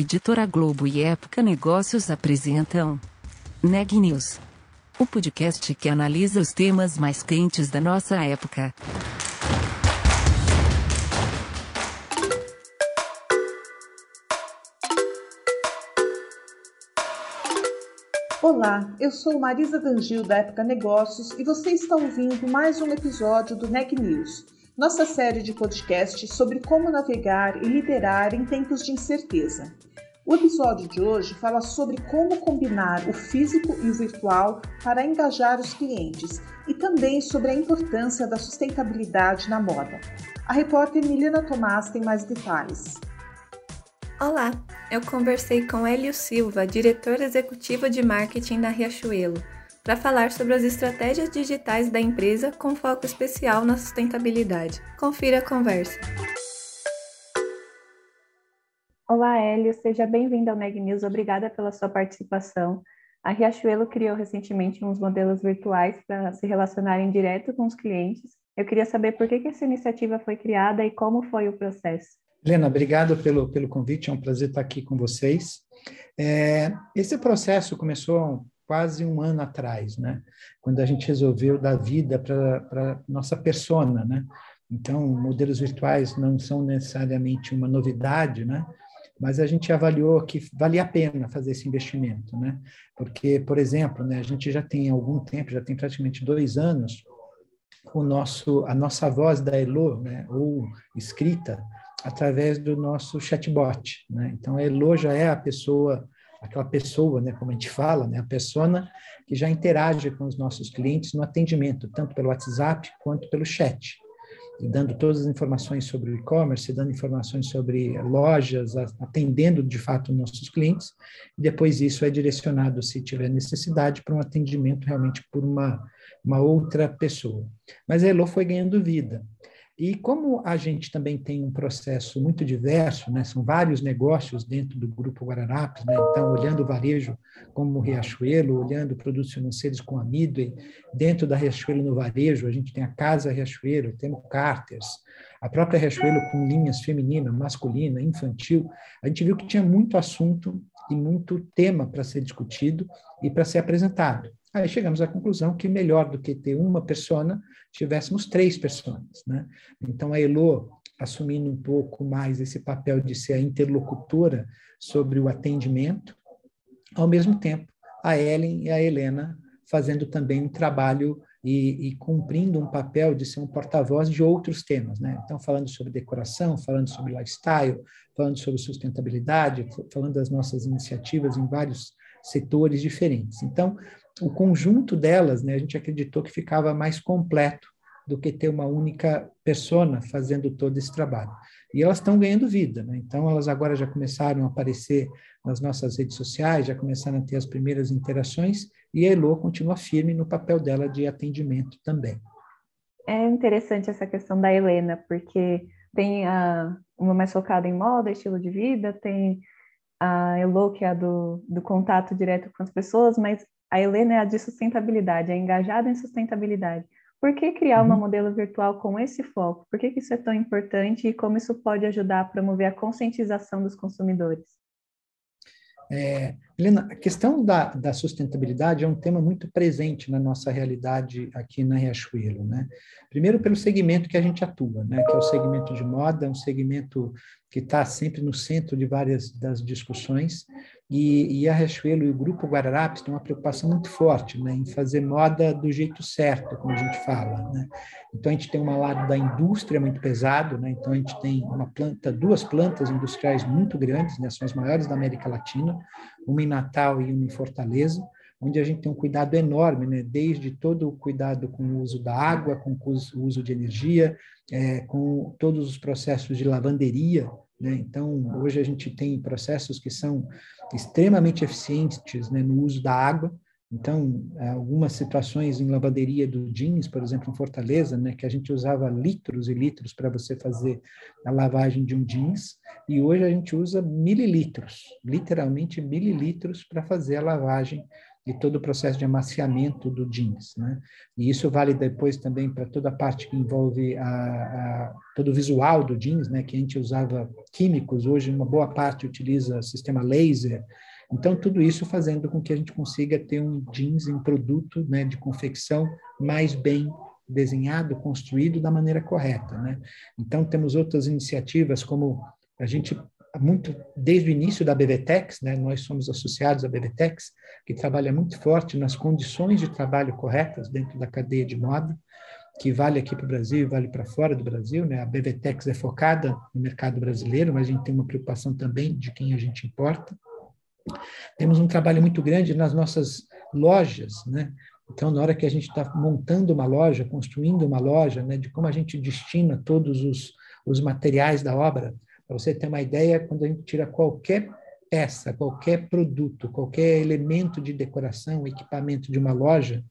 Editora Globo e Época Negócios apresentam Neg News, o podcast que analisa os temas mais quentes da nossa época. Olá, eu sou Marisa Dangil da Época Negócios e você está ouvindo mais um episódio do Neg News, nossa série de podcasts sobre como navegar e liderar em tempos de incerteza. O episódio de hoje fala sobre como combinar o físico e o virtual para engajar os clientes e também sobre a importância da sustentabilidade na moda. A repórter Milena Tomás tem mais detalhes. Olá, eu conversei com Hélio Silva, diretor executivo de marketing da Riachuelo, para falar sobre as estratégias digitais da empresa com foco especial na sustentabilidade. Confira a conversa. Olá, Hélio, seja bem-vindo ao Neg News. Obrigada pela sua participação. A Riachuelo criou recentemente uns modelos virtuais para se relacionarem direto com os clientes. Eu queria saber por que, que essa iniciativa foi criada e como foi o processo. Helena, obrigado pelo, pelo convite, é um prazer estar aqui com vocês. É, esse processo começou quase um ano atrás, né? quando a gente resolveu dar vida para nossa persona. Né? Então, modelos virtuais não são necessariamente uma novidade, né? mas a gente avaliou que valia a pena fazer esse investimento, né? Porque, por exemplo, né, a gente já tem algum tempo, já tem praticamente dois anos, o nosso, a nossa voz da Elo, né, ou escrita, através do nosso chatbot, né? Então, a Elo já é a pessoa, aquela pessoa, né, como a gente fala, né, a persona que já interage com os nossos clientes no atendimento, tanto pelo WhatsApp quanto pelo chat dando todas as informações sobre o e-commerce, dando informações sobre lojas, atendendo de fato nossos clientes, e depois isso é direcionado, se tiver necessidade, para um atendimento realmente por uma, uma outra pessoa. Mas a Elo foi ganhando vida. E como a gente também tem um processo muito diverso, né, são vários negócios dentro do Grupo Guararapes, né, então, olhando o varejo como Riachuelo, olhando produtos financeiros com a Midway, dentro da Riachuelo no varejo, a gente tem a Casa Riachuelo, temos Carters, a própria Riachuelo com linhas feminina, masculina, infantil, a gente viu que tinha muito assunto e muito tema para ser discutido e para ser apresentado. Aí chegamos à conclusão que melhor do que ter uma persona, tivéssemos três pessoas. Né? Então, a Elo, assumindo um pouco mais esse papel de ser a interlocutora sobre o atendimento, ao mesmo tempo, a Ellen e a Helena fazendo também um trabalho e, e, cumprindo um papel de ser um porta-voz de outros temas, né? Então, falando sobre decoração, falando sobre lifestyle, falando sobre sustentabilidade, falando das nossas iniciativas em vários setores diferentes. Então, o conjunto delas, né, a gente acreditou que ficava mais completo do que ter uma única persona fazendo todo esse trabalho. E elas estão ganhando vida, né? então elas agora já começaram a aparecer nas nossas redes sociais, já começaram a ter as primeiras interações, e a Elo continua firme no papel dela de atendimento também. É interessante essa questão da Helena, porque tem a, uma mais focada em moda, estilo de vida, tem a Elo, que é a do, do contato direto com as pessoas, mas a Helena é a de sustentabilidade, é engajada em sustentabilidade. Por que criar uma uhum. modelo virtual com esse foco? Por que, que isso é tão importante e como isso pode ajudar a promover a conscientização dos consumidores? É, Helena, a questão da, da, sustentabilidade é um tema muito presente na nossa realidade aqui na Riachuelo, né? Primeiro pelo segmento que a gente atua, né? Que é o segmento de moda, um segmento que está sempre no centro de várias das discussões, e, e, a Riachuelo e o Grupo Guararapes têm uma preocupação muito forte né, em fazer moda do jeito certo, como a gente fala. Né? Então, a gente tem um lado da indústria muito pesado, né? então a gente tem uma planta, duas plantas industriais muito grandes, né? são as maiores da América Latina, uma em Natal e uma em Fortaleza, onde a gente tem um cuidado enorme, né? desde todo o cuidado com o uso da água, com o uso de energia, é, com todos os processos de lavanderia, né? Então, hoje a gente tem processos que são extremamente eficientes né, no uso da água. Então, algumas situações em lavanderia do jeans, por exemplo, em Fortaleza, né, que a gente usava litros e litros para você fazer a lavagem de um jeans, e hoje a gente usa mililitros, literalmente mililitros, para fazer a lavagem todo o processo de amaciamento do jeans, né? E isso vale depois também para toda a parte que envolve a, a, todo o visual do jeans, né? Que a gente usava químicos, hoje uma boa parte utiliza sistema laser. Então, tudo isso fazendo com que a gente consiga ter um jeans em produto né, de confecção mais bem desenhado, construído da maneira correta, né? Então, temos outras iniciativas como a gente muito desde o início da BVTEX, né, nós somos associados à BVTEX, que trabalha muito forte nas condições de trabalho corretas dentro da cadeia de moda, que vale aqui para o Brasil e vale para fora do Brasil. Né? A BVTEX é focada no mercado brasileiro, mas a gente tem uma preocupação também de quem a gente importa. Temos um trabalho muito grande nas nossas lojas, né? Então, na hora que a gente está montando uma loja, construindo uma loja, né, de como a gente destina todos os, os materiais da obra, para você ter uma ideia, quando a gente tira qualquer peça, qualquer produto, qualquer elemento de decoração, equipamento de uma loja,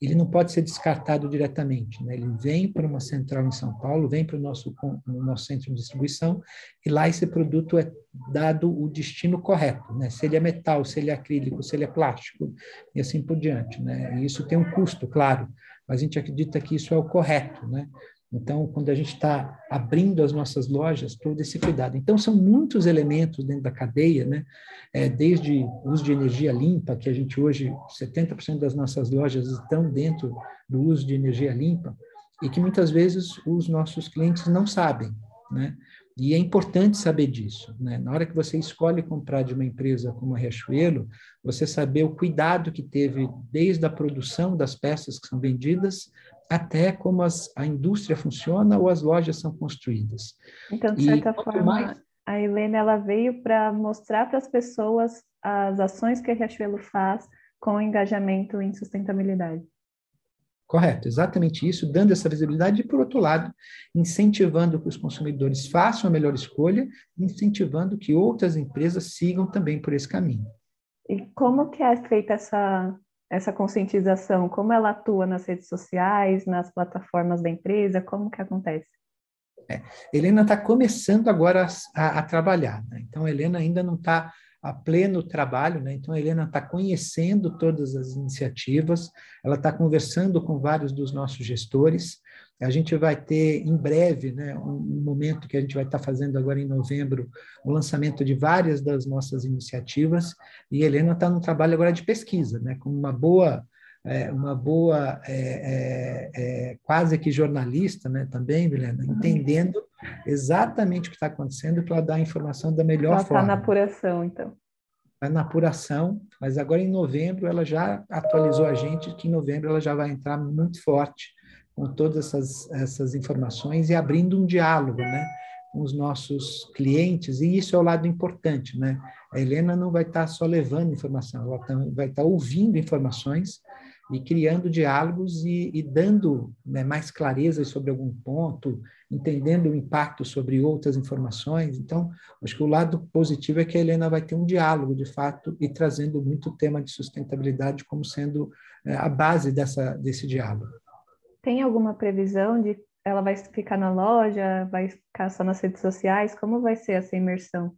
ele não pode ser descartado diretamente. Né? Ele vem para uma central em São Paulo, vem para o nosso, nosso centro de distribuição, e lá esse produto é dado o destino correto. Né? Se ele é metal, se ele é acrílico, se ele é plástico, e assim por diante. Né? E isso tem um custo, claro, mas a gente acredita que isso é o correto. Né? Então, quando a gente está abrindo as nossas lojas, todo esse cuidado. Então, são muitos elementos dentro da cadeia, né? É, desde uso de energia limpa, que a gente hoje, 70% das nossas lojas estão dentro do uso de energia limpa, e que muitas vezes os nossos clientes não sabem, né? E é importante saber disso. Né? Na hora que você escolhe comprar de uma empresa como a Riachuelo, você saber o cuidado que teve desde a produção das peças que são vendidas até como as, a indústria funciona ou as lojas são construídas. Então, de certa e, forma, mais... a Helena ela veio para mostrar para as pessoas as ações que a Riachuelo faz com engajamento em sustentabilidade. Correto, exatamente isso, dando essa visibilidade e, por outro lado, incentivando que os consumidores façam a melhor escolha, incentivando que outras empresas sigam também por esse caminho. E como que é feita essa essa conscientização? Como ela atua nas redes sociais, nas plataformas da empresa? Como que acontece? É, Helena está começando agora a, a trabalhar, né? então a Helena ainda não está a pleno trabalho, né? Então a Helena está conhecendo todas as iniciativas, ela está conversando com vários dos nossos gestores. A gente vai ter em breve, né, um, um momento que a gente vai estar tá fazendo agora em novembro, o lançamento de várias das nossas iniciativas. E a Helena está no trabalho agora de pesquisa, né, com uma boa é, uma boa, é, é, é, quase que jornalista, né, também, Milena, uhum. entendendo exatamente o que está acontecendo para dar a informação da melhor ela forma. Ela está na apuração, então. Está na apuração, mas agora em novembro ela já atualizou a gente que em novembro ela já vai entrar muito forte com todas essas, essas informações e abrindo um diálogo, né? com os nossos clientes, e isso é o lado importante, né? A Helena não vai estar só levando informação, ela vai estar ouvindo informações e criando diálogos e, e dando né, mais clareza sobre algum ponto, entendendo o impacto sobre outras informações. Então, acho que o lado positivo é que a Helena vai ter um diálogo, de fato, e trazendo muito o tema de sustentabilidade como sendo é, a base dessa, desse diálogo. Tem alguma previsão de ela vai ficar na loja, vai ficar só nas redes sociais? Como vai ser essa imersão?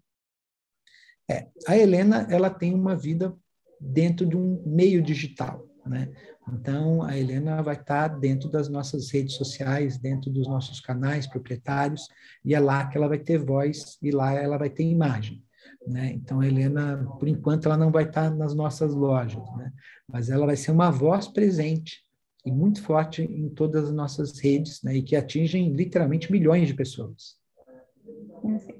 É, a Helena ela tem uma vida dentro de um meio digital. Né? Então, a Helena vai estar dentro das nossas redes sociais, dentro dos nossos canais proprietários, e é lá que ela vai ter voz e lá ela vai ter imagem. Né? Então, a Helena, por enquanto, ela não vai estar nas nossas lojas, né? mas ela vai ser uma voz presente e muito forte em todas as nossas redes, né? e que atingem literalmente milhões de pessoas.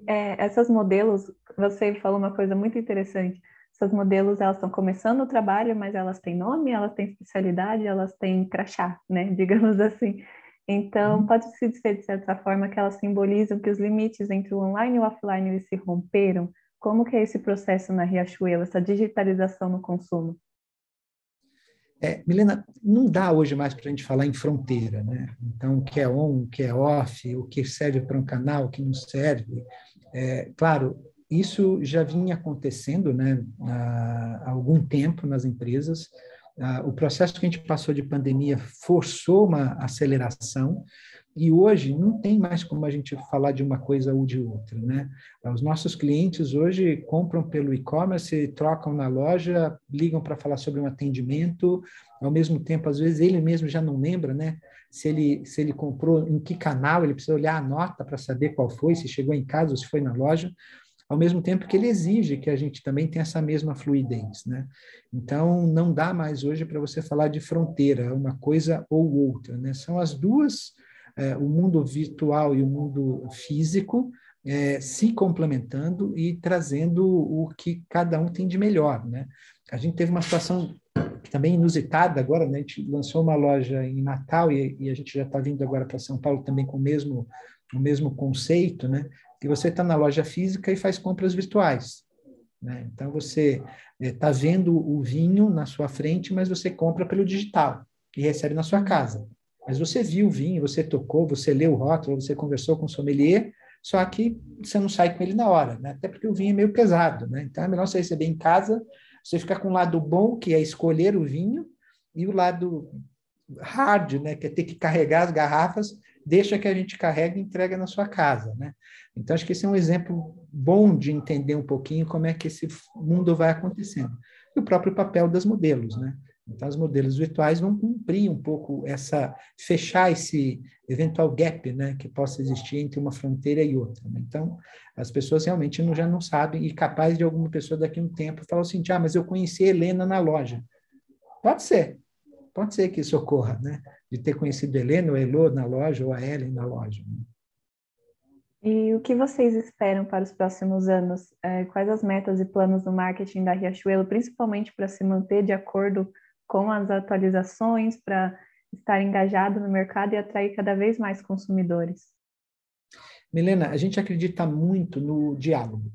É, essas modelos, você falou uma coisa muito interessante essas modelos elas estão começando o trabalho, mas elas têm nome, elas têm especialidade, elas têm crachá, né? Digamos assim. Então, uhum. pode-se dizer, de certa forma, que elas simbolizam que os limites entre o online e o offline eles se romperam. Como que é esse processo na Riachuelo, essa digitalização no consumo? É, Milena, não dá hoje mais para a gente falar em fronteira, né? Então, o que é on, o que é off, o que serve para um canal, o que não serve. É, claro, isso já vinha acontecendo né, há algum tempo nas empresas. ah, o processo que a gente passou de pandemia forçou uma aceleração, e hoje não tem mais como a gente falar de uma coisa ou de outra, né? Os nossos clientes hoje compram pelo e-commerce, trocam na loja, ligam para falar sobre um atendimento, ao mesmo tempo, às vezes ele mesmo já não lembra, né? Se ele, se ele comprou, em que canal, ele precisa olhar a nota para saber qual foi, se chegou em casa ou se foi na loja, ao mesmo tempo que ele exige que a gente também tenha essa mesma fluidez, né? Então, não dá mais hoje para você falar de fronteira, uma coisa ou outra, né? São as duas é, o mundo virtual e o mundo físico é, se complementando e trazendo o que cada um tem de melhor, né? A gente teve uma situação também inusitada agora, né? A gente lançou uma loja em Natal e, e a gente já está vindo agora para São Paulo também com o mesmo o mesmo conceito, né? Que você está na loja física e faz compras virtuais. Né? Então você está é, vendo o vinho na sua frente, mas você compra pelo digital e recebe na sua casa. Mas você viu o vinho, você tocou, você leu o rótulo, você conversou com o sommelier, só que você não sai com ele na hora, né? Até porque o vinho é meio pesado, né? Então é melhor você receber em casa, você ficar com o lado bom, que é escolher o vinho, e o lado hard, né, que é ter que carregar as garrafas, deixa que a gente carrega e entrega na sua casa, né? Então acho que esse é um exemplo bom de entender um pouquinho como é que esse mundo vai acontecendo. E o próprio papel das modelos, né? Então, os modelos virtuais vão cumprir um pouco essa, fechar esse eventual gap, né, que possa existir entre uma fronteira e outra. Né? Então, as pessoas realmente não, já não sabem, e capaz de alguma pessoa daqui a um tempo falar assim, ah, mas eu conheci Helena na loja. Pode ser, pode ser que isso ocorra, né, de ter conhecido a Helena ou a Elô na loja, ou a Ellen na loja. Né? E o que vocês esperam para os próximos anos? É, quais as metas e planos do marketing da Riachuelo, principalmente para se manter de acordo com as atualizações para estar engajado no mercado e atrair cada vez mais consumidores? Milena, a gente acredita muito no diálogo,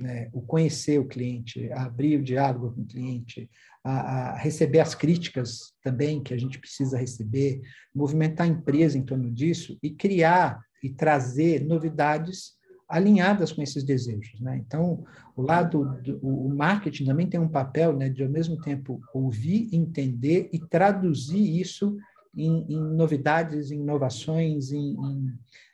né? o conhecer o cliente, abrir o diálogo com o cliente, a, a, receber as críticas também que a gente precisa receber, movimentar a empresa em torno disso e criar e trazer novidades alinhadas com esses desejos, né? Então, o lado do, o marketing também tem um papel, né, de ao mesmo tempo ouvir, entender e traduzir isso em, em novidades, em inovações, em,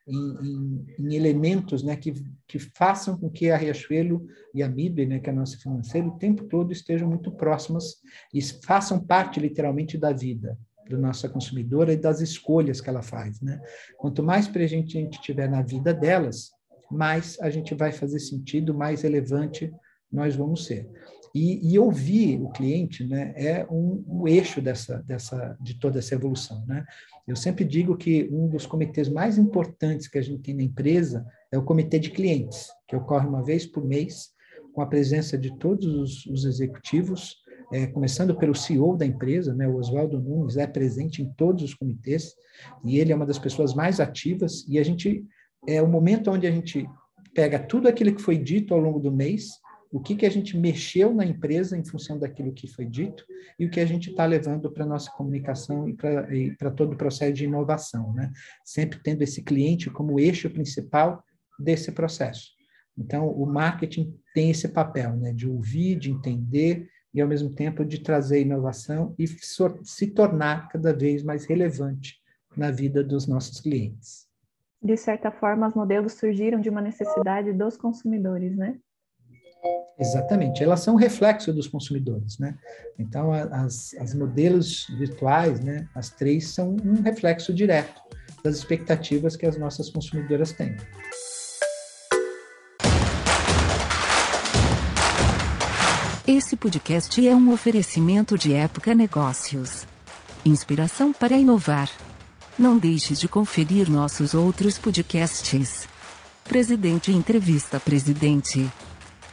em, em, elementos, né, que, que façam com que a Riachuelo e a MIB, né, que é a nossa financeira, o tempo todo estejam muito próximas e façam parte literalmente da vida da nossa consumidora e das escolhas que ela faz, né? Quanto mais presente a gente tiver na vida delas, mais a gente vai fazer sentido, mais relevante nós vamos ser. E, e ouvir o cliente né, é um, um, eixo dessa, dessa, de toda essa evolução. Né? Eu sempre digo que um dos comitês mais importantes que a gente tem na empresa é o comitê de clientes, que ocorre uma vez por mês, com a presença de todos os, os executivos, é, começando pelo CEO da empresa, né, o Oswaldo Nunes, é presente em todos os comitês, e ele é uma das pessoas mais ativas, e a gente é o momento onde a gente pega tudo aquilo que foi dito ao longo do mês, o que, que a gente mexeu na empresa em função daquilo que foi dito e o que a gente está levando para a nossa comunicação e para todo o processo de inovação, né? Sempre tendo esse cliente como eixo principal desse processo. Então, o marketing tem esse papel, né? De ouvir, de entender e, ao mesmo tempo, de trazer inovação e se tornar cada vez mais relevante na vida dos nossos clientes de certa forma, os modelos surgiram de uma necessidade dos consumidores, né? Exatamente, elas são reflexo dos consumidores, né? Então, as, as modelos virtuais, né, as três são um reflexo direto das expectativas que as nossas consumidoras têm. Esse podcast é um oferecimento de Época Negócios. Inspiração para inovar. Não deixe de conferir nossos outros podcasts. Presidente Entrevista Presidente.